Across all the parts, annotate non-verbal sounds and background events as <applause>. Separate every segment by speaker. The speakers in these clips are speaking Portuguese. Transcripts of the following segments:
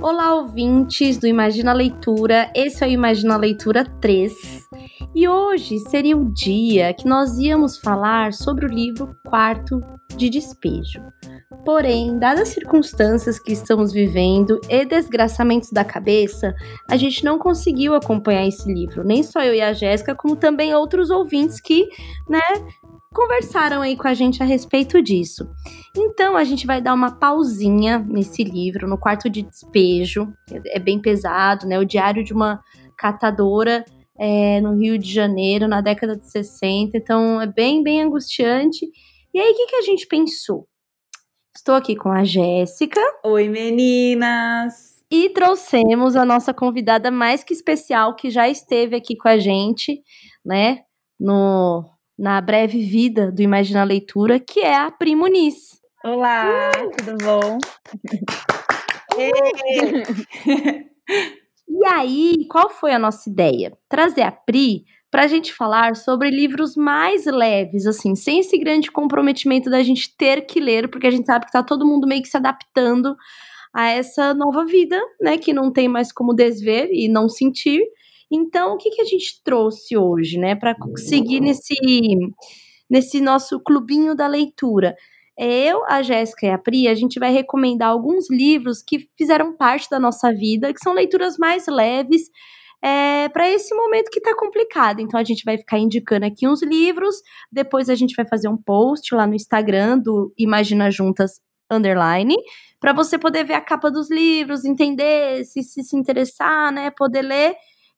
Speaker 1: Olá, ouvintes do Imagina Leitura. Esse é o Imagina Leitura 3. E hoje seria o dia que nós íamos falar sobre o livro Quarto de Despejo. Porém, dadas as circunstâncias que estamos vivendo e desgraçamentos da cabeça, a gente não conseguiu acompanhar esse livro. Nem só eu e a Jéssica, como também outros ouvintes que, né, conversaram aí com a gente a respeito disso. Então a gente vai dar uma pausinha nesse livro, no quarto de despejo. É bem pesado, né? O diário de uma catadora é, no Rio de Janeiro, na década de 60. Então é bem, bem angustiante. E aí, o que, que a gente pensou? Estou aqui com a Jéssica.
Speaker 2: Oi, meninas!
Speaker 1: E trouxemos a nossa convidada mais que especial, que já esteve aqui com a gente, né? No, na breve vida do Imagina Leitura, que é a Pri Muniz.
Speaker 3: Olá, uh! tudo bom? <laughs>
Speaker 1: E aí, qual foi a nossa ideia? Trazer a Pri para a gente falar sobre livros mais leves, assim, sem esse grande comprometimento da gente ter que ler, porque a gente sabe que tá todo mundo meio que se adaptando a essa nova vida, né, que não tem mais como desver e não sentir. Então, o que, que a gente trouxe hoje, né, para seguir nesse, nesse nosso clubinho da leitura? Eu, a Jéssica e a Pri, a gente vai recomendar alguns livros que fizeram parte da nossa vida, que são leituras mais leves, é, para esse momento que está complicado. Então a gente vai ficar indicando aqui uns livros, depois a gente vai fazer um post lá no Instagram do Imagina Juntas underline, para você poder ver a capa dos livros, entender, se, se se interessar, né, poder ler.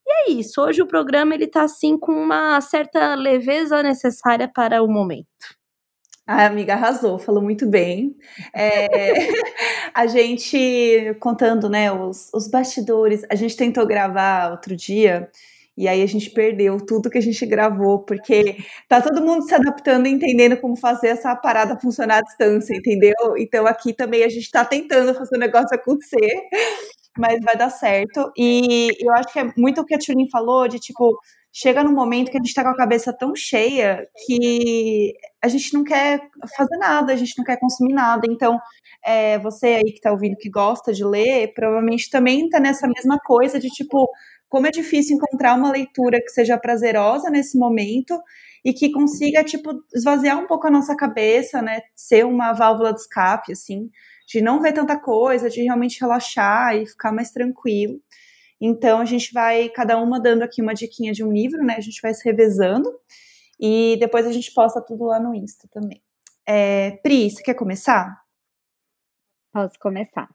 Speaker 1: E é isso. Hoje o programa ele tá assim com uma certa leveza necessária para o momento.
Speaker 2: A amiga arrasou, falou muito bem. É, <laughs> a gente contando, né, os, os bastidores, a gente tentou gravar outro dia e aí a gente perdeu tudo que a gente gravou, porque tá todo mundo se adaptando entendendo como fazer essa parada funcionar à distância, entendeu? Então aqui também a gente tá tentando fazer o negócio acontecer, mas vai dar certo. E eu acho que é muito o que a Tulin falou, de tipo, chega num momento que a gente está com a cabeça tão cheia que a gente não quer fazer nada, a gente não quer consumir nada. Então, é, você aí que está ouvindo que gosta de ler, provavelmente também está nessa mesma coisa de tipo, como é difícil encontrar uma leitura que seja prazerosa nesse momento e que consiga, tipo, esvaziar um pouco a nossa cabeça, né? Ser uma válvula de escape, assim, de não ver tanta coisa, de realmente relaxar e ficar mais tranquilo. Então a gente vai, cada uma dando aqui uma diquinha de um livro, né? A gente vai se revezando e depois a gente posta tudo lá no Insta também. É, Pri, você quer começar?
Speaker 3: Posso começar.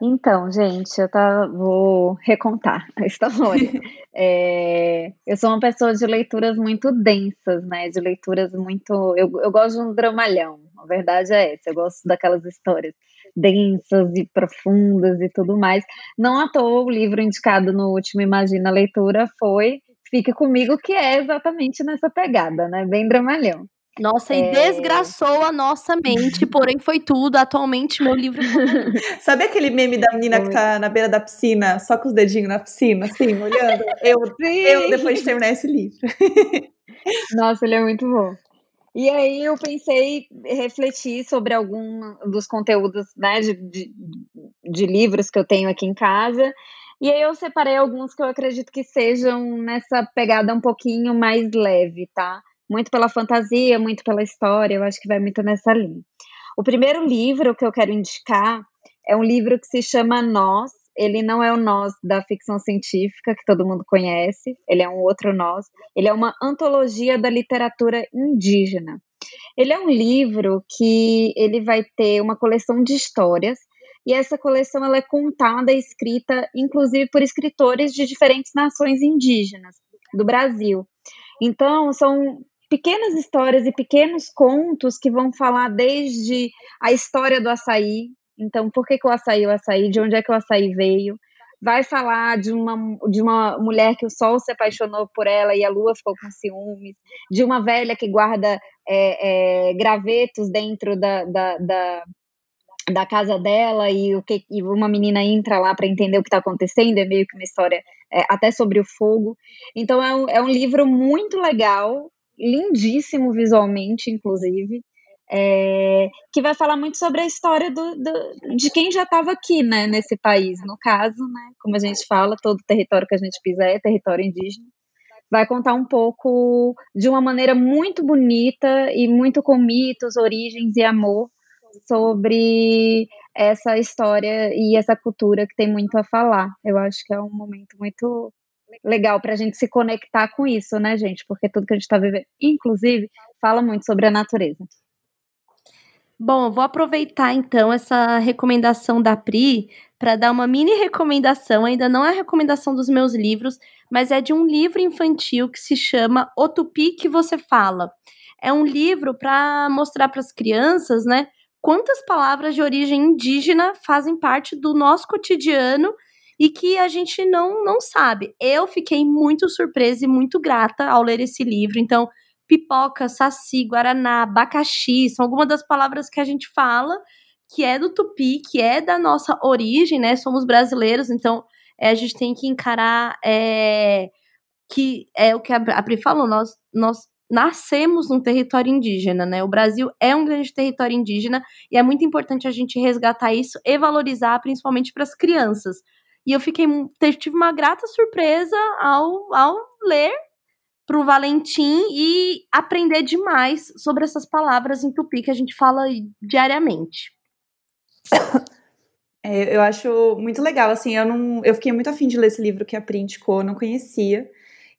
Speaker 3: Então, gente, eu tá, vou recontar a história. <laughs> é, eu sou uma pessoa de leituras muito densas, né? De leituras muito. Eu, eu gosto de um dramalhão, a verdade é essa. Eu gosto daquelas histórias densas e profundas e tudo mais. Não à toa o livro indicado no último Imagina Leitura foi Fique Comigo, que é exatamente nessa pegada, né? Bem dramalhão.
Speaker 1: Nossa, é... e desgraçou a nossa mente, porém foi tudo. Atualmente, meu livro. <laughs>
Speaker 2: Sabe aquele meme da menina que tá na beira da piscina, só com os dedinhos na piscina, assim, olhando? Eu, eu depois de terminar esse livro.
Speaker 3: Nossa, ele é muito bom. E aí eu pensei refletir sobre algum dos conteúdos né, de, de, de, livros que eu tenho aqui em casa. E aí eu separei alguns que eu acredito que sejam nessa pegada um pouquinho mais leve, tá? Muito pela fantasia, muito pela história, eu acho que vai muito nessa linha. O primeiro livro que eu quero indicar é um livro que se chama Nós, ele não é o nós da ficção científica, que todo mundo conhece, ele é um outro nós. Ele é uma antologia da literatura indígena. Ele é um livro que ele vai ter uma coleção de histórias, e essa coleção ela é contada e escrita, inclusive, por escritores de diferentes nações indígenas do Brasil. Então, são pequenas histórias e pequenos contos que vão falar desde a história do açaí, então, por que, que o açaí o açaí? De onde é que o açaí veio? Vai falar de uma, de uma mulher que o sol se apaixonou por ela e a lua ficou com ciúmes, de uma velha que guarda é, é, gravetos dentro da, da, da, da casa dela e o que e uma menina entra lá para entender o que está acontecendo, é meio que uma história é, até sobre o fogo. Então é um, é um livro muito legal, lindíssimo visualmente, inclusive, é, que vai falar muito sobre a história do, do de quem já estava aqui, né, nesse país, no caso, né, como a gente fala, todo território que a gente pisar é território indígena. Vai contar um pouco de uma maneira muito bonita e muito com mitos, origens e amor sobre essa história e essa cultura que tem muito a falar. Eu acho que é um momento muito legal para a gente se conectar com isso, né, gente? Porque tudo que a gente está vivendo, inclusive, fala muito sobre a natureza.
Speaker 1: Bom, vou aproveitar então essa recomendação da Pri para dar uma mini recomendação. Ainda não é recomendação dos meus livros, mas é de um livro infantil que se chama O Tupi que você fala. É um livro para mostrar para as crianças, né, quantas palavras de origem indígena fazem parte do nosso cotidiano e que a gente não, não sabe. Eu fiquei muito surpresa e muito grata ao ler esse livro. Então, pipoca, saci, guaraná, abacaxi, são algumas das palavras que a gente fala que é do tupi, que é da nossa origem, né? Somos brasileiros, então é, a gente tem que encarar é, que é o que a, Pri falou, nós, nós nascemos num território indígena, né? O Brasil é um grande território indígena e é muito importante a gente resgatar isso e valorizar, principalmente para as crianças. E eu fiquei tive uma grata surpresa ao, ao ler para o Valentim e aprender demais sobre essas palavras em tupi que a gente fala diariamente.
Speaker 2: É, eu acho muito legal, assim, eu não, eu fiquei muito afim de ler esse livro que a Pri indicou, não conhecia.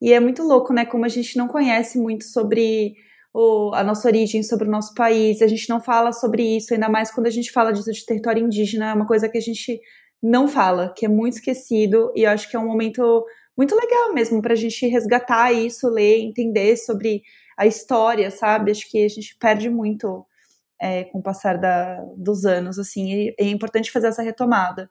Speaker 2: E é muito louco, né? Como a gente não conhece muito sobre o, a nossa origem, sobre o nosso país, a gente não fala sobre isso, ainda mais quando a gente fala disso de território indígena, é uma coisa que a gente não fala, que é muito esquecido, e eu acho que é um momento muito legal mesmo para a gente resgatar isso, ler, entender sobre a história, sabe? Acho que a gente perde muito é, com o passar da, dos anos, assim, e é importante fazer essa retomada.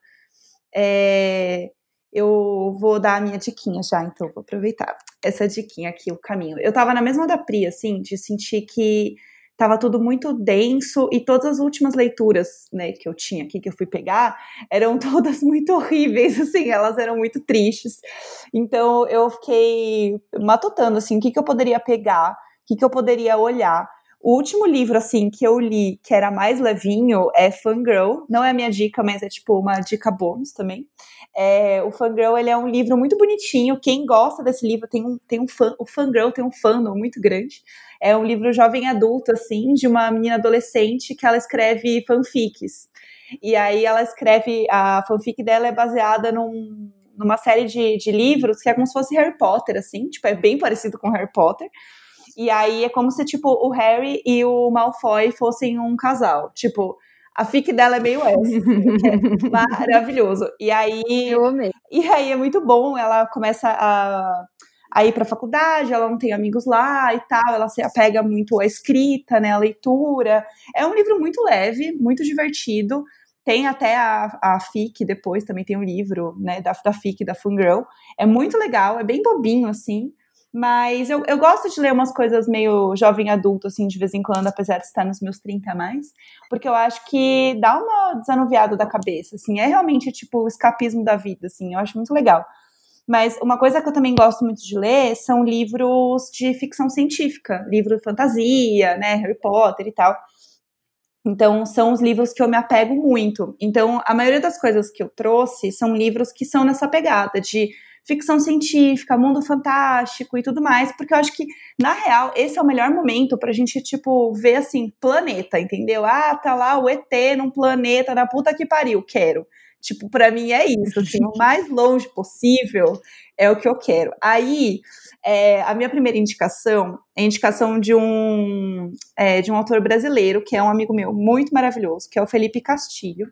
Speaker 2: É, eu vou dar a minha diquinha já, então vou aproveitar essa diquinha aqui, o caminho. Eu tava na mesma da Pri, assim, de sentir que tava tudo muito denso e todas as últimas leituras, né, que eu tinha aqui, que eu fui pegar, eram <laughs> todas muito horríveis, assim, elas eram muito tristes. Então eu fiquei matutando, assim, o que, que eu poderia pegar, o que, que eu poderia olhar. O último livro, assim, que eu li, que era mais levinho, é Fangirl. Não é a minha dica, mas é tipo uma dica bônus também. É, o Fangirl, ele é um livro muito bonitinho. Quem gosta desse livro tem um, tem um fã. O Fangirl tem um fandom muito grande. É um livro jovem adulto, assim, de uma menina adolescente que ela escreve fanfics. E aí ela escreve. A fanfic dela é baseada num, numa série de, de livros que é como se fosse Harry Potter, assim. Tipo, é bem parecido com Harry Potter. E aí é como se, tipo, o Harry e o Malfoy fossem um casal. Tipo, a fic dela é meio essa. Assim, é <laughs> maravilhoso. E aí.
Speaker 3: Eu amei.
Speaker 2: E aí é muito bom. Ela começa a, a ir pra faculdade, ela não tem amigos lá e tal. Ela se apega muito à escrita, né? À leitura. É um livro muito leve, muito divertido. Tem até a, a FIC depois, também tem um livro, né, da, da FIC, da Fangirl. É muito legal, é bem bobinho, assim. Mas eu, eu gosto de ler umas coisas meio jovem adulto, assim, de vez em quando, apesar de estar nos meus 30 a mais. Porque eu acho que dá uma desanuviada da cabeça, assim. É realmente, tipo, o escapismo da vida, assim. Eu acho muito legal. Mas uma coisa que eu também gosto muito de ler são livros de ficção científica. Livro de fantasia, né? Harry Potter e tal. Então, são os livros que eu me apego muito. Então, a maioria das coisas que eu trouxe são livros que são nessa pegada de ficção científica, mundo fantástico e tudo mais, porque eu acho que, na real, esse é o melhor momento pra gente, tipo, ver assim, planeta, entendeu? Ah, tá lá o ET num planeta na puta que pariu, quero. Tipo, para mim é isso, assim, o mais <laughs> longe possível é o que eu quero. Aí, é, a minha primeira indicação é a indicação de um, é, de um autor brasileiro, que é um amigo meu muito maravilhoso, que é o Felipe Castilho.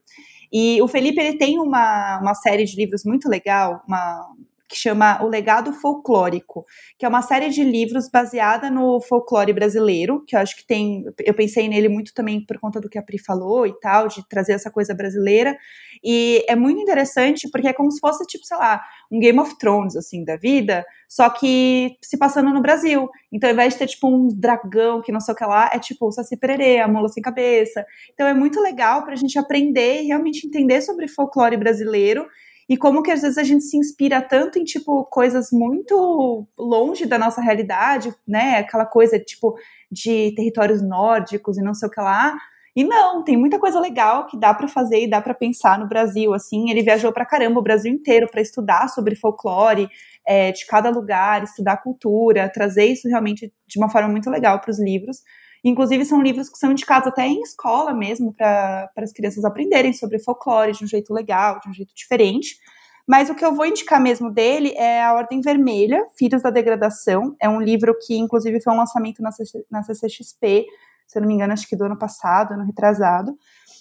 Speaker 2: E o Felipe, ele tem uma, uma série de livros muito legal, uma, que chama O Legado Folclórico, que é uma série de livros baseada no folclore brasileiro, que eu acho que tem, eu pensei nele muito também por conta do que a Pri falou e tal, de trazer essa coisa brasileira, e é muito interessante porque é como se fosse, tipo, sei lá, um Game of Thrones, assim, da vida, só que se passando no Brasil. Então, ao invés de ter, tipo, um dragão que não sei o que lá, é tipo o Saci Pererê, a mula sem cabeça. Então, é muito legal pra gente aprender e realmente entender sobre folclore brasileiro e como que às vezes a gente se inspira tanto em tipo coisas muito longe da nossa realidade, né? Aquela coisa tipo de territórios nórdicos e não sei o que lá. E não, tem muita coisa legal que dá para fazer e dá para pensar no Brasil. Assim, ele viajou para caramba o Brasil inteiro para estudar sobre folclore é, de cada lugar, estudar cultura, trazer isso realmente de uma forma muito legal para os livros. Inclusive, são livros que são indicados até em escola mesmo, para as crianças aprenderem sobre folclore de um jeito legal, de um jeito diferente. Mas o que eu vou indicar mesmo dele é A Ordem Vermelha, Filhos da Degradação. É um livro que, inclusive, foi um lançamento na, CCXP, se eu não me engano, acho que do ano passado, ano retrasado.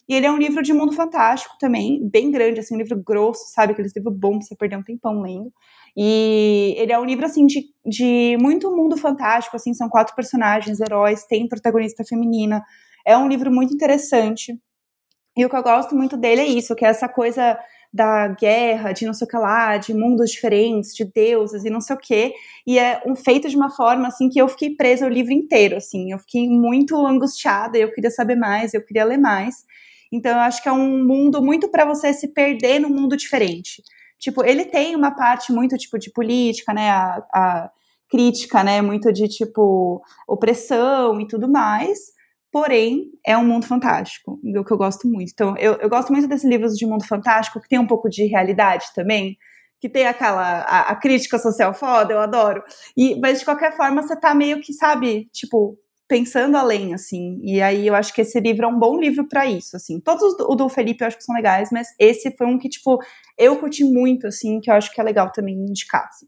Speaker 2: E ele é um livro de mundo fantástico também, bem grande, assim, um livro grosso, sabe? Aqueles livros bons pra você perder um tempão lendo. E ele é um livro, assim, de, de muito mundo fantástico, assim, são quatro personagens, heróis, tem protagonista feminina. É um livro muito interessante. E o que eu gosto muito dele é isso, que é essa coisa da guerra, de não sei o que lá, de mundos diferentes, de deuses e não sei o que. E é um feito de uma forma assim que eu fiquei presa o livro inteiro, assim. Eu fiquei muito angustiada, eu queria saber mais, eu queria ler mais. Então eu acho que é um mundo muito para você se perder num mundo diferente. Tipo, ele tem uma parte muito, tipo, de política, né, a, a crítica, né, muito de, tipo, opressão e tudo mais, porém, é um mundo fantástico, o que eu gosto muito. Então, eu, eu gosto muito desses livros de mundo fantástico, que tem um pouco de realidade também, que tem aquela, a, a crítica social foda, eu adoro, e, mas de qualquer forma, você tá meio que, sabe, tipo, pensando além, assim. E aí eu acho que esse livro é um bom livro para isso, assim. Todos o do Felipe eu acho que são legais, mas esse foi um que, tipo, eu curti muito, assim, que eu acho que é legal também indicar. Assim.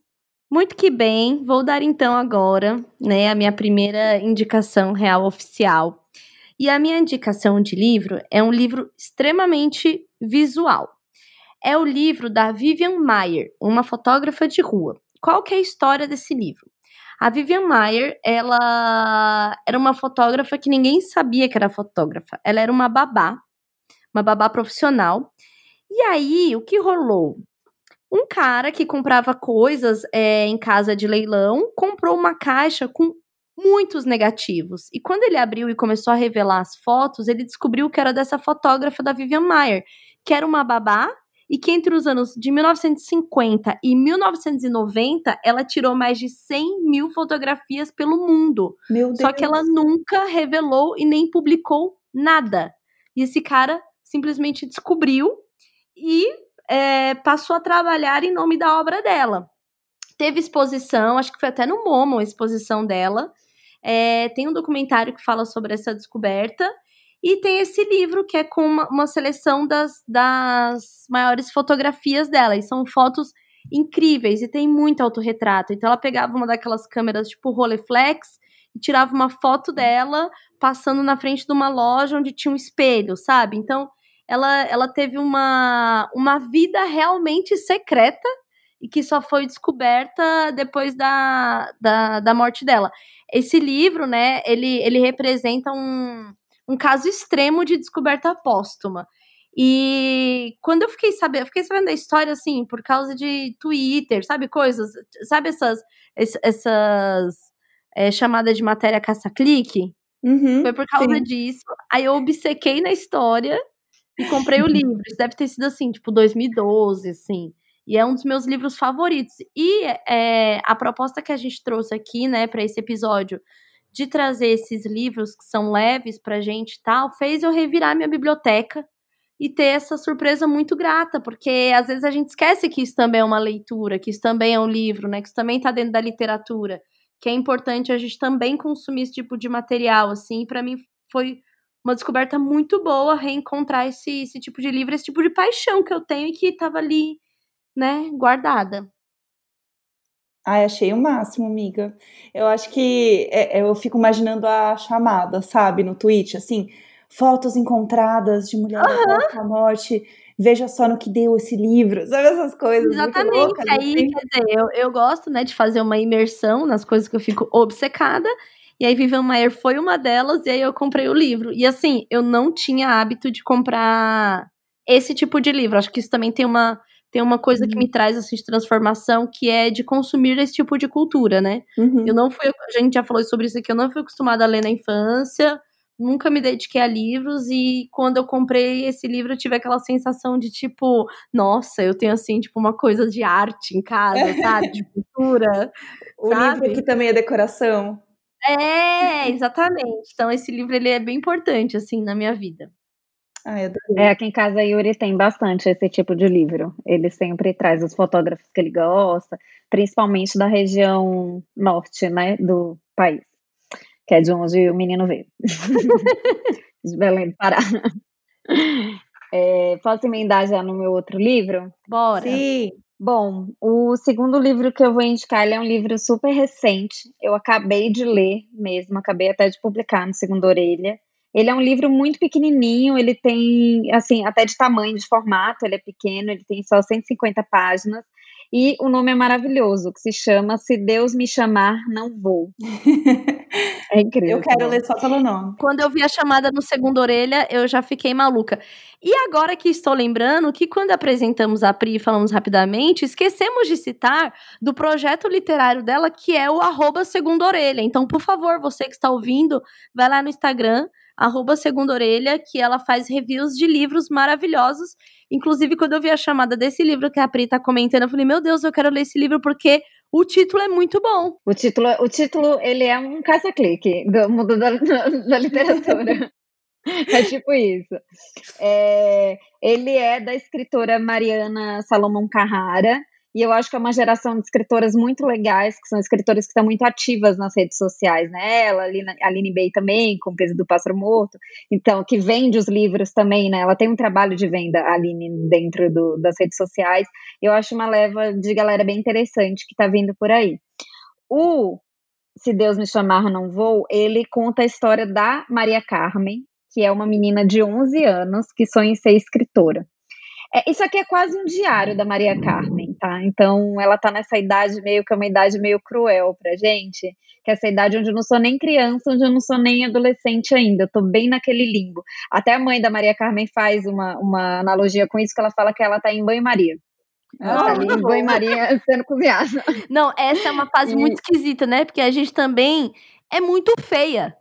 Speaker 1: Muito que bem, vou dar então agora, né, a minha primeira indicação real oficial. E a minha indicação de livro é um livro extremamente visual. É o livro da Vivian Mayer, uma fotógrafa de rua. Qual que é a história desse livro? A Vivian Mayer, ela era uma fotógrafa que ninguém sabia que era fotógrafa. Ela era uma babá, uma babá profissional. E aí, o que rolou? Um cara que comprava coisas é, em casa de leilão comprou uma caixa com muitos negativos. E quando ele abriu e começou a revelar as fotos, ele descobriu que era dessa fotógrafa da Vivian Mayer, que era uma babá e que entre os anos de 1950 e 1990 ela tirou mais de 100 mil fotografias pelo mundo.
Speaker 2: Meu Deus.
Speaker 1: Só que ela nunca revelou e nem publicou nada. E esse cara simplesmente descobriu e é, passou a trabalhar em nome da obra dela. Teve exposição, acho que foi até no Momo a exposição dela. É, tem um documentário que fala sobre essa descoberta. E tem esse livro que é com uma, uma seleção das, das maiores fotografias dela. E são fotos incríveis e tem muito autorretrato. Então ela pegava uma daquelas câmeras tipo Rolleiflex e tirava uma foto dela passando na frente de uma loja onde tinha um espelho, sabe? Então ela, ela teve uma, uma vida realmente secreta e que só foi descoberta depois da, da, da morte dela. Esse livro, né, ele, ele representa um, um caso extremo de descoberta póstuma. E quando eu fiquei sabendo, eu fiquei sabendo da história assim, por causa de Twitter, sabe coisas, sabe essas essas é, chamadas de matéria caça-clique?
Speaker 2: Uhum,
Speaker 1: Foi por causa
Speaker 2: sim.
Speaker 1: disso. Aí eu obcequei na história e comprei o <laughs> livro. Isso deve ter sido assim, tipo 2012, assim. E é um dos meus livros favoritos. E é, a proposta que a gente trouxe aqui, né, para esse episódio de trazer esses livros que são leves pra gente e tal, fez eu revirar minha biblioteca e ter essa surpresa muito grata, porque às vezes a gente esquece que isso também é uma leitura, que isso também é um livro, né? Que isso também tá dentro da literatura, que é importante a gente também consumir esse tipo de material, assim, para mim foi uma descoberta muito boa reencontrar esse, esse tipo de livro, esse tipo de paixão que eu tenho e que tava ali, né, guardada.
Speaker 2: Ai, achei o máximo, amiga. Eu acho que é, eu fico imaginando a chamada, sabe, no tweet, assim, fotos encontradas de mulheres uhum. à morte. veja só no que deu esse livro, sabe essas coisas?
Speaker 1: Exatamente.
Speaker 2: Loucas,
Speaker 1: Aí,
Speaker 2: assim.
Speaker 1: quer dizer, eu, eu gosto, né, de fazer uma imersão nas coisas que eu fico obcecada. E aí, Vivian Maier foi uma delas, e aí eu comprei o livro. E assim, eu não tinha hábito de comprar esse tipo de livro. Acho que isso também tem uma, tem uma coisa que
Speaker 2: Uhum.
Speaker 1: me traz assim, de transformação, que é de consumir esse tipo de cultura, né?
Speaker 2: Uhum.
Speaker 1: Eu não fui, a gente já falou sobre isso aqui, eu não fui acostumada a ler na infância, nunca me dediquei a livros, e quando eu comprei esse livro, eu tive aquela sensação de tipo, nossa, eu tenho assim, tipo, uma coisa de arte em casa, <laughs> sabe? De cultura.
Speaker 2: O
Speaker 1: sabe?
Speaker 2: livro que também é decoração.
Speaker 1: É, exatamente. Então, esse livro ele é bem importante, assim, na minha vida.
Speaker 2: Ai.
Speaker 3: É, aqui em casa a Yuri tem bastante esse tipo de livro. Ele sempre traz os fotógrafos que ele gosta, principalmente da região norte, né, do país, que é de onde o menino veio. <laughs> de Belém do Pará. É, posso emendar já no meu outro livro?
Speaker 1: Bora.
Speaker 2: Sim.
Speaker 3: Bom, o segundo livro que eu vou indicar, ele é um livro super recente. Eu acabei de ler mesmo, acabei até de publicar no Segunda Orelha. Ele é um livro muito pequenininho, ele tem, assim, até de tamanho, de formato, ele é pequeno, ele tem só 150 páginas. E o nome é maravilhoso, que se chama Se Deus Me Chamar, Não Vou. <laughs> É incrível.
Speaker 2: Eu quero ler só pelo nome.
Speaker 1: Quando eu vi a chamada no segundo orelha, eu já fiquei maluca. E agora que estou lembrando que quando apresentamos a Pri e falamos rapidamente, esquecemos de citar do projeto literário dela, que é o arroba segunda orelha. Então, por favor, você que está ouvindo, vai lá no Instagram, arroba segunda orelha, que ela faz reviews de livros maravilhosos. Inclusive, quando eu vi a chamada desse livro que a Pri tá comentando, eu falei, meu Deus, eu quero ler esse livro porque o título é muito bom.
Speaker 3: O título, o título, ele é um caça-clique do mundo da, da literatura. <laughs> É tipo isso. É, ele é da escritora Mariana Salomão Carrara, e eu acho que é uma geração de escritoras muito legais, que são escritoras que estão muito ativas nas redes sociais, né? Ela, a Aline Bey também, com o peso do Pássaro Morto, então, que vende os livros também, né? Ela tem um trabalho de venda, a Aline, dentro do, das redes sociais. Eu acho uma leva de galera bem interessante que está vindo por aí. O Se Deus Me Chamar Não Vou, ele conta a história da Maria Carmen, que é uma menina de 11 anos que sonha em ser escritora. É, isso aqui é quase um diário da Maria Carmen, tá? Então ela tá nessa idade meio que é uma idade meio cruel pra gente, que é essa idade onde eu não sou nem criança, onde eu não sou nem adolescente ainda, eu tô bem naquele limbo. Até a mãe da Maria Carmen faz uma, uma analogia com isso, que ela fala que ela tá em banho-maria. Ela tá ali em banho-maria <laughs> sendo cozinhada.
Speaker 1: Não, essa é uma fase
Speaker 3: E-
Speaker 1: muito esquisita, né? Porque a gente também é muito feia.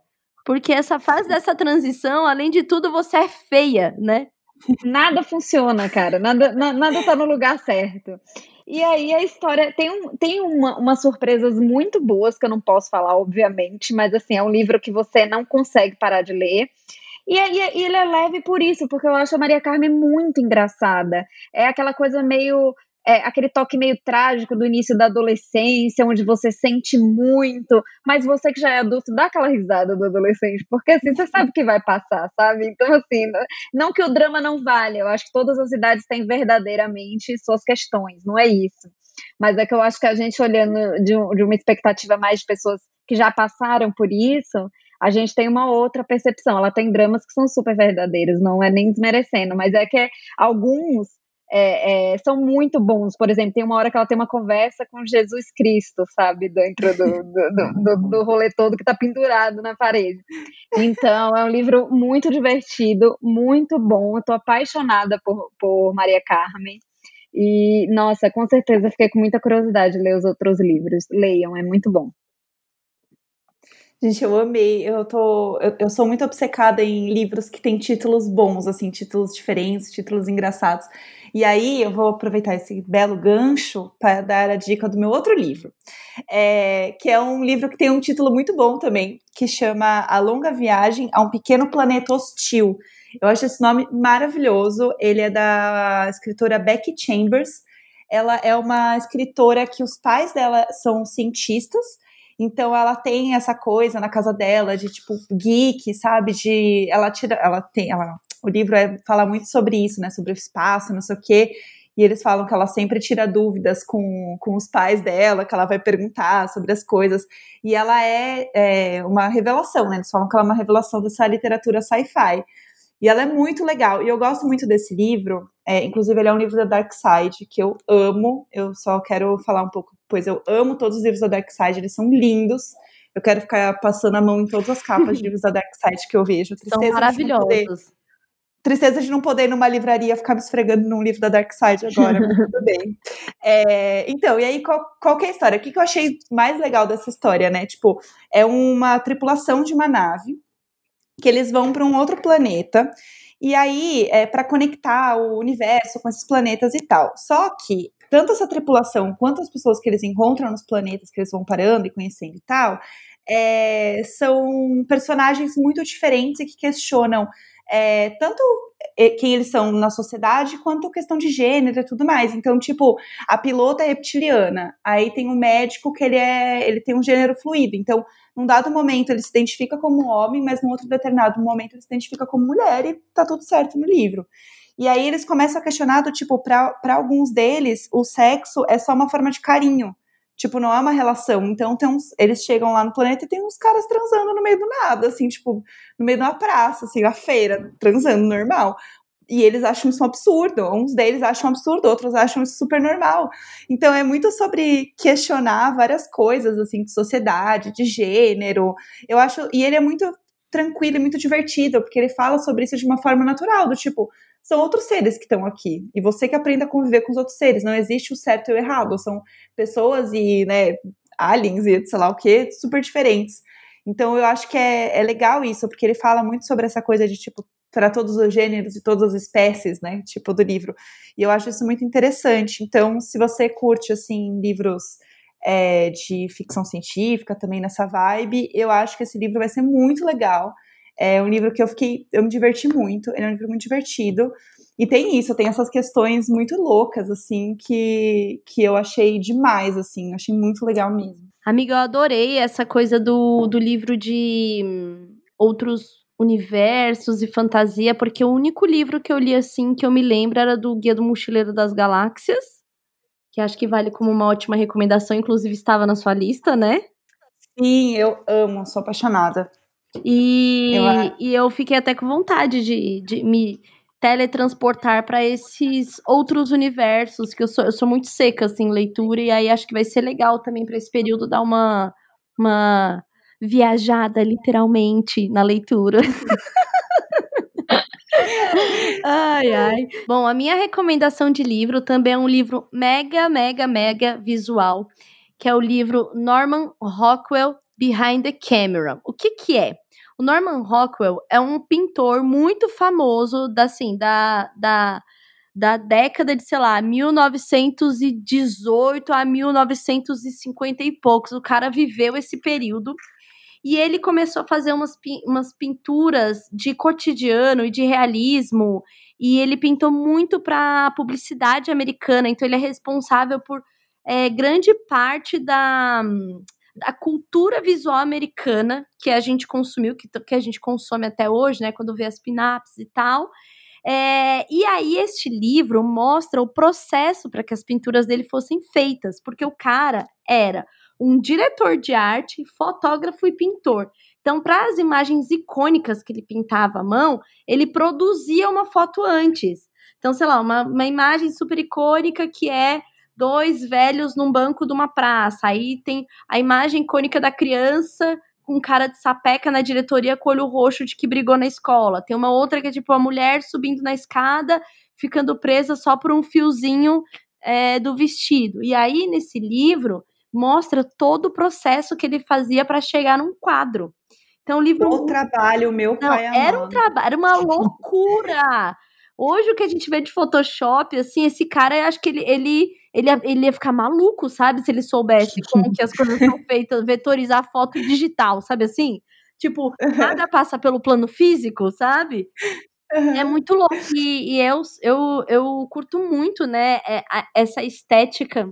Speaker 1: Porque essa fase dessa transição, além de tudo, você é feia, né?
Speaker 3: Nada funciona, cara. Nada, na- nada tá no lugar certo. E aí a história tem, um, tem uma, umas surpresas muito boas que eu não posso falar, obviamente, mas assim, é um livro que você não consegue parar de ler. E, aí e ele é leve por isso, porque eu acho a Maria Carmen muito engraçada. É aquela coisa meio. É, aquele toque meio trágico do início da adolescência, onde você sente muito, mas você que já é adulto dá aquela risada do adolescente, porque assim você sabe que vai passar, sabe? Então, assim, não que o drama não vale, eu acho que todas as idades têm verdadeiramente suas questões, não é isso. Mas é que eu acho que a gente olhando de, um- de uma expectativa mais de pessoas que já passaram por isso, a gente tem uma outra percepção. Ela tem dramas que são super verdadeiros, não é nem desmerecendo, mas é que alguns é, é, são muito bons. Por exemplo, tem uma hora que ela tem uma conversa com Jesus Cristo, sabe? Dentro do, do, do, do, rolê todo que tá pendurado na parede. Então, é um livro muito divertido, muito bom. Eu tô apaixonada por, por Maria Carmen. E, nossa, com certeza fiquei com muita curiosidade de ler os outros livros. Leiam, é muito bom.
Speaker 2: Gente, eu amei. Eu tô, eu, eu sou muito obcecada em livros que têm títulos bons, assim, títulos diferentes, títulos engraçados. E aí eu vou aproveitar esse belo gancho para dar a dica do meu outro livro, é, que é um livro que tem um título muito bom também, que chama A Longa Viagem a um Pequeno Planeta Hostil. Eu acho esse nome maravilhoso. Ele é da escritora Becky Chambers. Ela é uma escritora que os pais dela são cientistas. Então ela tem essa coisa na casa dela de tipo geek, sabe? De ela tira, ela tem, ela, o livro é, fala muito sobre isso, né? Sobre o espaço, não sei o quê. E eles falam que ela sempre tira dúvidas com, com os pais dela, que ela vai perguntar sobre as coisas. E ela é, é uma revelação, né? Eles falam que ela é uma revelação dessa literatura sci-fi. E ela é muito legal. E eu gosto muito desse livro, É, inclusive, ele é um livro da Dark Side que eu amo. Eu só quero falar um pouco, pois eu amo todos os livros da Dark Side, eles são lindos. Eu quero ficar passando a mão em todas as capas de <laughs> livros da Dark Side que eu vejo.
Speaker 1: Tristeza são maravilhosos.
Speaker 2: Tristeza de não poder ir numa livraria ficar me esfregando num livro da Dark Side agora, mas tudo <laughs> bem. É, então, e aí, qual, qual é a história? O que, que eu achei mais legal dessa história, né? Tipo, é uma tripulação de uma nave que eles vão para um outro planeta. E aí, é para conectar o universo com esses planetas e tal. Só que tanto essa tripulação quanto as pessoas que eles encontram nos planetas que eles vão parando e conhecendo e tal, é, são personagens muito diferentes e que questionam é, tanto é, quem eles são na sociedade, quanto questão de gênero e tudo mais. Então, tipo, a pilota é reptiliana, aí tem um médico que ele é, ele tem um gênero fluido. Então, num dado momento ele se identifica como homem, mas num outro determinado momento ele se identifica como mulher e tá tudo certo no livro. E aí eles começam a questionar do tipo, para alguns deles, o sexo é só uma forma de carinho. Tipo, não é uma relação. Então, tem uns, eles chegam lá no planeta e tem uns caras transando no meio do nada, assim, tipo, no meio de uma praça, assim, na feira, transando normal. E eles acham isso um absurdo. Uns deles acham um absurdo, outros acham isso super normal. Então, é muito sobre questionar várias coisas, assim, de sociedade, de gênero. Eu acho. E ele é muito tranquilo e muito divertido, porque ele fala sobre isso de uma forma natural, do tipo, são outros seres que estão aqui. E você que aprenda a conviver com os outros seres. Não existe o certo e o errado. São pessoas e, né, aliens e sei lá o que, super diferentes. Então eu acho que é, é legal isso, porque ele fala muito sobre essa coisa de, tipo, para todos os gêneros e todas as espécies, né, tipo, do livro. E eu acho isso muito interessante. Então, se você curte, assim, livros é, de ficção científica, também nessa vibe, eu acho que esse livro vai ser muito legal. É um livro que eu fiquei, eu me diverti muito, ele é um livro muito divertido. E tem isso, tem essas questões muito loucas, assim, que, que eu achei demais, assim, achei muito legal mesmo.
Speaker 1: Amiga, eu adorei essa coisa do, do livro de outros universos e fantasia, porque o único livro que eu li, assim, que eu me lembro era do Guia do Mochileiro das Galáxias, que acho que vale como uma ótima recomendação, inclusive estava na sua lista, né?
Speaker 2: Sim, eu amo, sou apaixonada.
Speaker 1: E eu, e eu fiquei até com vontade de, de me teletransportar para esses outros universos, que eu sou, eu sou muito seca assim, em leitura, e aí acho que vai ser legal também para esse período dar uma, uma viajada literalmente na leitura. <laughs> ai, ai. Bom, a minha recomendação de livro também é um livro mega, mega, mega visual, que é o livro Norman Rockwell Behind the Camera. O que que é? O Norman Rockwell é um pintor muito famoso da, assim, da, da, da década de, sei lá, 1918 a 1950 e poucos. O cara viveu esse período. E ele começou a fazer umas, umas pinturas de cotidiano e de realismo. E ele pintou muito para a publicidade americana. Então, ele é responsável por é, grande parte da, a cultura visual americana que a gente consumiu, que, que a gente consome até hoje, né? Quando vê as pinaps e tal. É, e aí, este livro mostra o processo para que as pinturas dele fossem feitas, porque o cara era um diretor de arte, fotógrafo e pintor. Então, para as imagens icônicas que ele pintava à mão, ele produzia uma foto antes. Então, sei lá, uma, uma imagem super icônica que é dois velhos num banco de uma praça. Aí tem a imagem icônica da criança com cara de sapeca na diretoria com olho roxo de que brigou na escola. Tem uma outra que é tipo a mulher subindo na escada, ficando presa só por um fiozinho é, do vestido. E aí, nesse livro, mostra todo o processo que ele fazia para chegar num quadro. Então, o livro.
Speaker 2: O trabalho, meu Não, pai
Speaker 1: Era um trabalho, era uma <laughs> loucura. Hoje, o que a gente vê de Photoshop, assim, esse cara, acho que ele, ele ele ia, ele ia ficar maluco, sabe? Se ele soubesse como que as coisas são <laughs> feitas, vetorizar foto digital, sabe assim? Tipo, nada passa pelo plano físico, sabe? É muito louco. E, e, eu, eu, eu curto muito, né, é, essa estética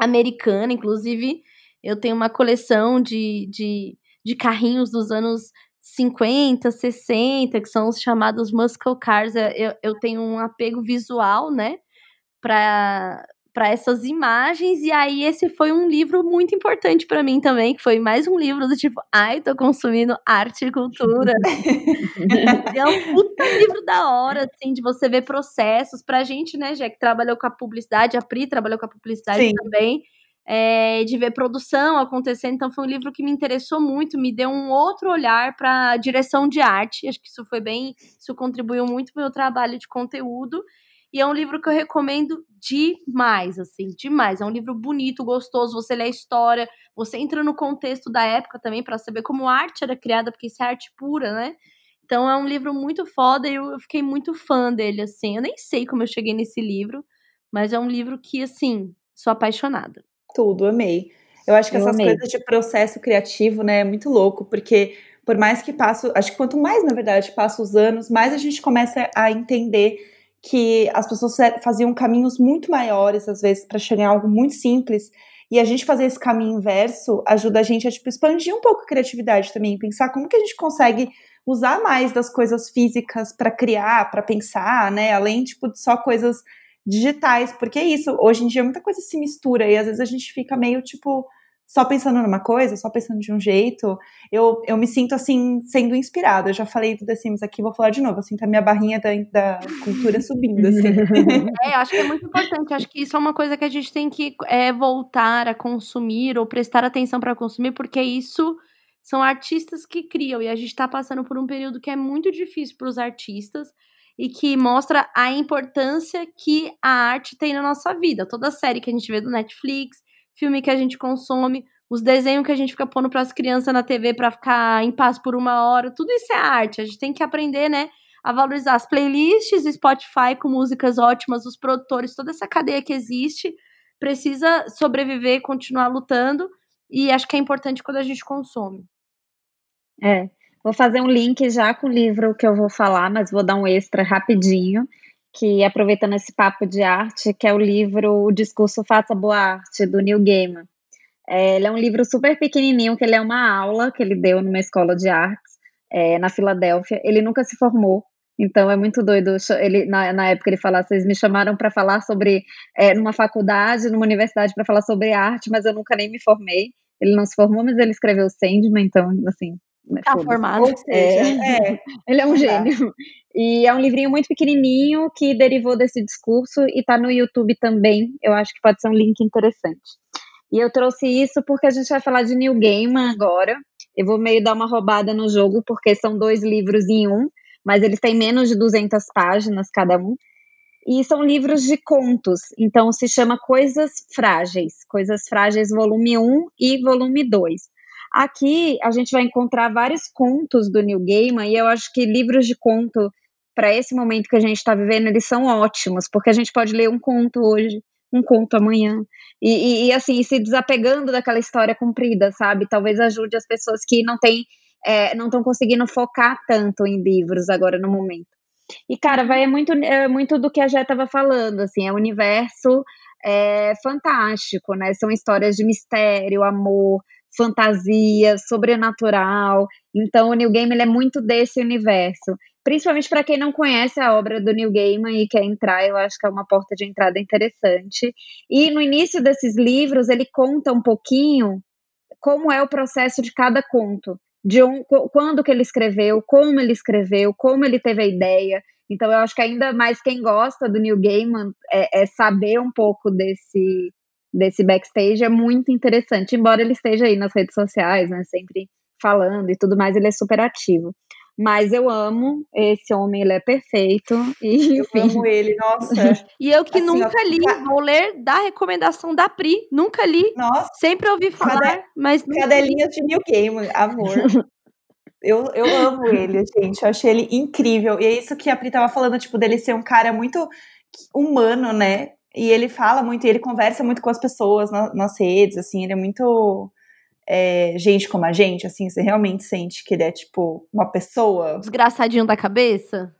Speaker 1: americana. Inclusive, eu tenho uma coleção de, de, de carrinhos dos anos 50, 60, que são os chamados muscle cars. Eu, eu tenho um apego visual, né, para para essas imagens e aí esse foi um livro muito importante para mim também, que foi mais um livro do tipo, ai, tô consumindo arte e cultura. <laughs> é um puta livro da hora, assim, de você ver processos pra gente, né, já que trabalhou com a publicidade, a Pri trabalhou com a publicidade Sim. também. É, de ver produção acontecendo, então foi um livro que me interessou muito, me deu um outro olhar para direção de arte. Acho que isso foi bem, isso contribuiu muito para o meu trabalho de conteúdo. E é um livro que eu recomendo demais, assim, demais. É um livro bonito, gostoso. Você lê a história, você entra no contexto da época também para saber como a arte era criada, porque isso é arte pura, né? Então é um livro muito foda e eu fiquei muito fã dele, assim. Eu nem sei como eu cheguei nesse livro, mas é um livro que, assim, sou apaixonada.
Speaker 2: Tudo, amei. Eu acho que eu essas amei. coisas de processo criativo, né, é muito louco, porque por mais que passo, acho que quanto mais, na verdade, passa os anos, mais a gente começa a entender que as pessoas faziam caminhos muito maiores, às vezes, para chegar em algo muito simples. E a gente fazer esse caminho inverso ajuda a gente a tipo, expandir um pouco a criatividade também, pensar como que a gente consegue usar mais das coisas físicas para criar, para pensar, né? Além tipo de só coisas digitais, porque é isso, hoje em dia muita coisa se mistura e às vezes a gente fica meio tipo só pensando numa coisa, só pensando de um jeito, eu, eu me sinto assim, sendo inspirada. Eu já falei do The Sims aqui, vou falar de novo. Assim, tá minha barrinha da, da cultura <laughs> subindo, assim.
Speaker 1: É, acho que é muito importante. Acho que isso é uma coisa que a gente tem que é, voltar a consumir ou prestar atenção para consumir, porque isso são artistas que criam. E a gente tá passando por um período que é muito difícil para os artistas e que mostra a importância que a arte tem na nossa vida. Toda série que a gente vê do Netflix, filme que a gente consome, os desenhos que a gente fica pondo para as crianças na TV para ficar em paz por uma hora, tudo isso é arte. A gente tem que aprender, né, a valorizar as playlists Spotify com músicas ótimas, os produtores, toda essa cadeia que existe precisa sobreviver, continuar lutando, e acho que é importante quando a gente consome.
Speaker 3: É, vou fazer um link já com o livro que eu vou falar, mas vou dar um extra rapidinho que aproveitando esse papo de arte, que é o livro O Discurso Faça Boa Arte, do Neil Gaiman. É, ele é um livro super pequenininho, que ele é uma aula que ele deu numa escola de artes é, na Filadélfia. Ele nunca se formou, então é muito doido. Ele, na, na época ele falava, vocês me chamaram para falar sobre, é, numa faculdade, numa universidade, para falar sobre arte, mas eu nunca nem me formei. Ele não se formou, mas ele escreveu Sandman, então, assim,
Speaker 1: Tá formado.
Speaker 3: Ou seja, é, é, <laughs> ele é um tá. gênio. E é um livrinho muito pequenininho que derivou desse discurso e tá no YouTube também. Eu acho que pode ser um link interessante. E eu trouxe isso porque a gente vai falar de New Gaiman agora. Eu vou meio dar uma roubada no jogo porque são dois livros em um, mas eles têm menos de 200 páginas cada um. E são livros de contos, então se chama Coisas Frágeis, Coisas Frágeis volume 1 e volume 2. Aqui a gente vai encontrar vários contos do Neil Gaiman e eu acho que livros de conto para esse momento que a gente está vivendo eles são ótimos porque a gente pode ler um conto hoje, um conto amanhã e, e, e assim se desapegando daquela história comprida, sabe? Talvez ajude as pessoas que não têm é, não estão conseguindo focar tanto em livros agora no momento. E, cara, vai é muito, é muito do que a Jé estava falando, assim, é um universo é, fantástico, né? São histórias de mistério, amor, fantasia, sobrenatural. Então, o Neil Gaiman é muito desse universo. Principalmente para quem não conhece a obra do Neil Gaiman e quer entrar, eu acho que é uma porta de entrada interessante. E no início desses livros, ele conta um pouquinho como é o processo de cada conto. De um, quando que ele escreveu, como ele escreveu, como ele teve a ideia. Então, eu acho que ainda mais quem gosta do Neil Gaiman é, é saber um pouco desse, desse backstage é muito interessante, embora ele esteja aí nas redes sociais, né, sempre falando e tudo mais, ele é super ativo. Mas eu amo esse homem, ele é perfeito. <laughs> E,
Speaker 2: enfim. Eu amo ele, nossa.
Speaker 1: e eu que assim, nunca ó, li, vou ler da recomendação da Pri, nunca li. Nossa. Sempre ouvi falar, Cade... mas
Speaker 2: Cadelinha de New Game, amor. eu, eu amo ele, gente. Eu achei ele incrível. E é isso que a Pri tava falando, tipo, dele ser um cara muito humano, né? E ele fala muito, e ele conversa muito com as pessoas na, nas redes, assim, ele é muito é, gente como a gente, assim, você realmente sente que ele é, tipo, uma pessoa.
Speaker 1: Desgraçadinho da cabeça?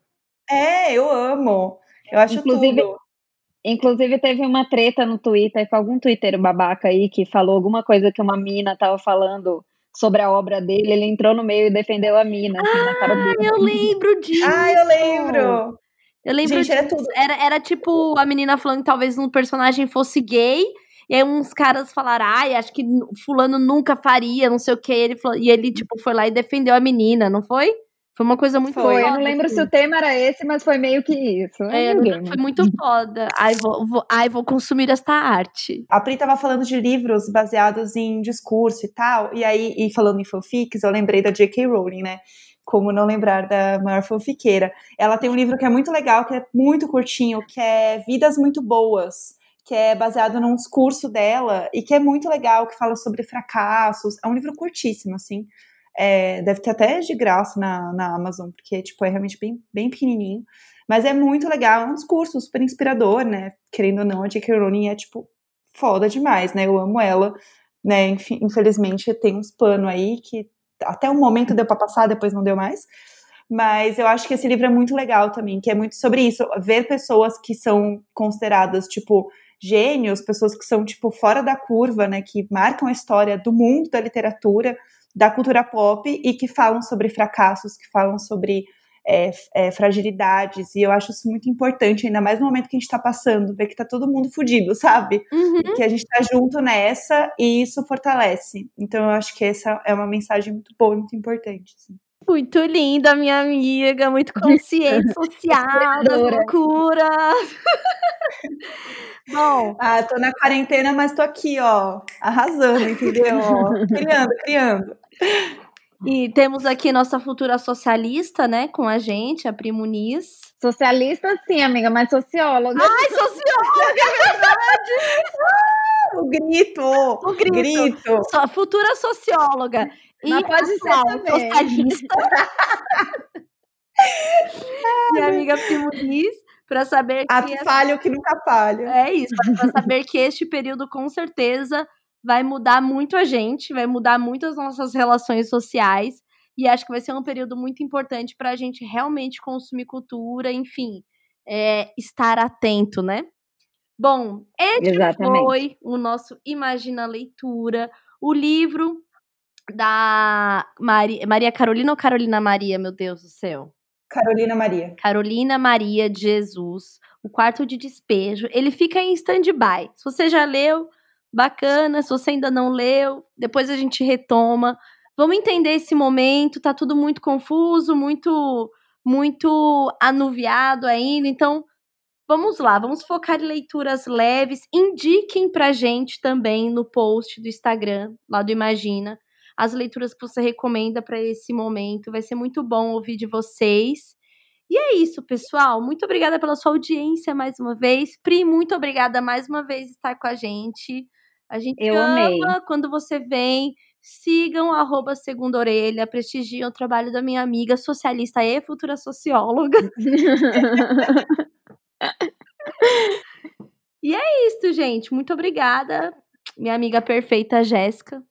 Speaker 2: É, eu amo. Eu acho
Speaker 3: inclusive,
Speaker 2: tudo.
Speaker 3: Inclusive, teve uma treta no Twitter com algum Twitter babaca aí que falou alguma coisa que uma mina tava falando sobre a obra dele, ele entrou no meio e defendeu a mina, assim,
Speaker 1: ah,
Speaker 3: na cara
Speaker 1: dele. eu lembro disso!
Speaker 2: Ah, eu lembro!
Speaker 1: Eu lembro
Speaker 2: Gente, era tudo.
Speaker 1: Era, era tipo a menina falando que talvez um personagem fosse gay. E aí uns caras falaram, ai, acho que fulano nunca faria, não sei o que. Ele falou, e ele, tipo, foi lá e defendeu a menina, não foi? Foi uma coisa muito
Speaker 2: Foi,
Speaker 3: Foi, eu
Speaker 1: foda,
Speaker 3: não lembro
Speaker 1: assim.
Speaker 3: se o tema era esse, mas foi meio que isso.
Speaker 1: É, foi muito foda. Ai vou, vou, ai, vou consumir esta arte.
Speaker 2: A Pri tava falando de livros baseados em discurso e tal, e aí, e falando em fanfics, eu lembrei da J.K. Rowling, né? Como não lembrar da maior fanfiqueira. Ela tem um livro que é muito legal, que é muito curtinho, que é Vidas Muito Boas, que é baseado num discurso dela, e que é muito legal, que fala sobre fracassos. É um livro curtíssimo, assim. É, deve ter até de graça na, na Amazon, porque tipo, é realmente bem, bem pequenininho. Mas é muito legal, é um discurso super inspirador, né? Querendo ou não, a J.K. Rowling é, tipo, foda demais, né? Eu amo ela, né? Infelizmente tem uns panos aí que até um momento deu pra passar, depois não deu mais. Mas eu acho que esse livro é muito legal também, que é muito sobre isso, ver pessoas que são consideradas, tipo, gênios, pessoas que são, tipo, fora da curva, né? Que marcam a história do mundo da literatura, da cultura pop e que falam sobre fracassos, que falam sobre é, é, fragilidades, e eu acho isso muito importante, ainda mais no momento que a gente tá passando, ver que tá todo mundo fudido, sabe?
Speaker 1: Uhum.
Speaker 2: Que a gente tá junto nessa e isso fortalece. Então eu acho que essa é uma mensagem muito boa e muito importante. assim.
Speaker 1: Muito linda, minha amiga, muito consciente <laughs> social das
Speaker 3: Inspiradora.
Speaker 1: loucuras. <laughs> Bom,
Speaker 2: Ah, tô na quarentena, mas tô aqui, ó, arrasando, entendeu? Ó, <laughs> criando, criando.
Speaker 1: E temos aqui nossa futura socialista, né, com a gente, a Pri Muniz.
Speaker 3: Socialista, sim, amiga, mas socióloga.
Speaker 1: Ai, socióloga, <laughs>
Speaker 2: O grito,
Speaker 1: o grito.
Speaker 2: grito.
Speaker 1: So- futura socióloga. E
Speaker 3: Mas pode ser também.
Speaker 1: socialista. <laughs> Minha amiga Pri Muniz, para saber
Speaker 2: A
Speaker 1: que essa-
Speaker 2: falha o que nunca falha.
Speaker 1: É isso, para saber que este período com certeza vai mudar muito a gente, vai mudar muito as nossas relações sociais. E acho que vai ser um período muito importante para a gente realmente consumir cultura, enfim, é, estar atento, né? Bom, este
Speaker 3: Exatamente.
Speaker 1: foi o nosso Imagina Leitura, o livro da Mari- Maria Carolina ou Carolina Maria, meu Deus do céu?
Speaker 2: Carolina Maria.
Speaker 1: Carolina Maria de Jesus, O Quarto de Despejo. Ele fica em stand-by. Se você já leu, bacana. Se você ainda não leu, depois a gente retoma. Vamos entender esse momento. Tá tudo muito confuso, muito, muito anuviado ainda. Então, vamos lá. Vamos focar em leituras leves. Indiquem pra gente também no post do Instagram, lá do Imagina, as leituras que você recomenda para esse momento. Vai ser muito bom ouvir de vocês. E é isso, pessoal. Muito obrigada pela sua audiência mais uma vez. Pri, muito obrigada mais uma vez por estar com a gente. A gente
Speaker 3: Eu
Speaker 1: ama
Speaker 3: amei.
Speaker 1: quando você vem. Sigam arroba Segunda Orelha, prestigiam o trabalho da minha amiga socialista e futura socióloga. <laughs> É isso, gente. Muito obrigada. Minha amiga perfeita, Jéssica.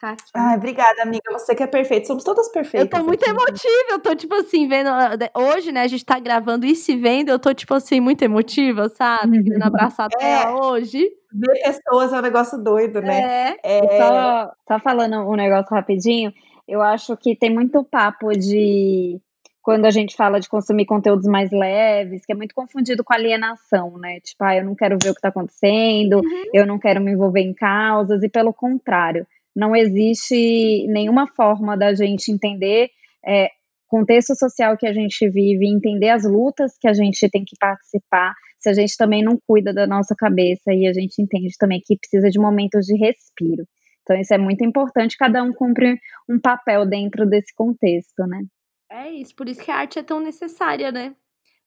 Speaker 1: Tá aqui.
Speaker 2: Ai, obrigada, amiga. Você que é perfeita. Somos todas
Speaker 1: Eu
Speaker 2: perfeitas.
Speaker 1: tô muito
Speaker 2: aqui.
Speaker 1: emotiva, eu tô tipo assim, vendo. Hoje, né, a gente tá gravando e se vendo, eu tô tipo assim, muito emotiva, sabe? Querendo abraçar a
Speaker 2: É.
Speaker 1: tela hoje.
Speaker 2: Ver pessoas é um negócio doido, né?
Speaker 1: É.
Speaker 2: É,
Speaker 3: Só, só falando um negócio rapidinho, eu acho que tem muito papo de quando a gente fala de consumir conteúdos mais leves, que é muito confundido com alienação, né? Tipo, ah, eu não quero ver o que tá acontecendo, eu não quero me envolver em causas, e pelo contrário, não existe nenhuma forma da gente entender é, contexto social que a gente vive, entender as lutas que a gente tem que participar, se a gente também não cuida da nossa cabeça e a gente entende também que precisa de momentos de respiro. Então, isso é muito importante, cada um cumpre um papel dentro desse contexto, né?
Speaker 1: É isso, por isso que a arte é tão necessária, né?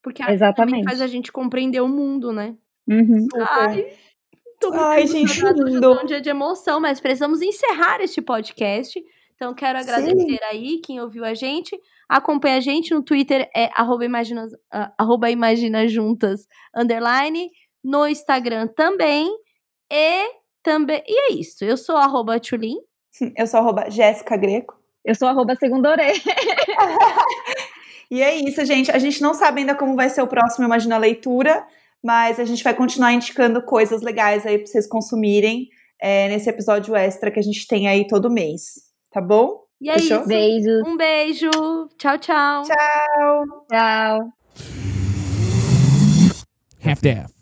Speaker 1: Porque a arte também
Speaker 3: Exatamente.
Speaker 1: faz a gente compreender o mundo, né?
Speaker 3: Uhum.
Speaker 1: Ai, muito
Speaker 2: Ai, gente, lindo.
Speaker 1: é um dia de emoção, mas precisamos encerrar este podcast. Então, quero agradecer aí quem ouviu a gente. Acompanha a gente no Twitter, é arroba imagina, ah, arroba imagina juntas, underline. No Instagram também. E também. E é isso. Eu sou arroba Tchulin. <laughs>
Speaker 2: Eu sou arroba Jéssica Greco.
Speaker 3: Eu sou arroba segunda orelha. <laughs>
Speaker 2: E é isso, gente. A gente não sabe ainda como vai ser o próximo Imagina Leitura, mas a gente vai continuar indicando coisas legais aí pra vocês consumirem é, nesse episódio extra que a gente tem aí todo mês. Tá bom?
Speaker 1: E é
Speaker 2: Fechou?
Speaker 1: isso.
Speaker 3: Beijos.
Speaker 1: Um beijo. Tchau, tchau.
Speaker 2: Tchau!
Speaker 3: Tchau.
Speaker 4: half-deaf.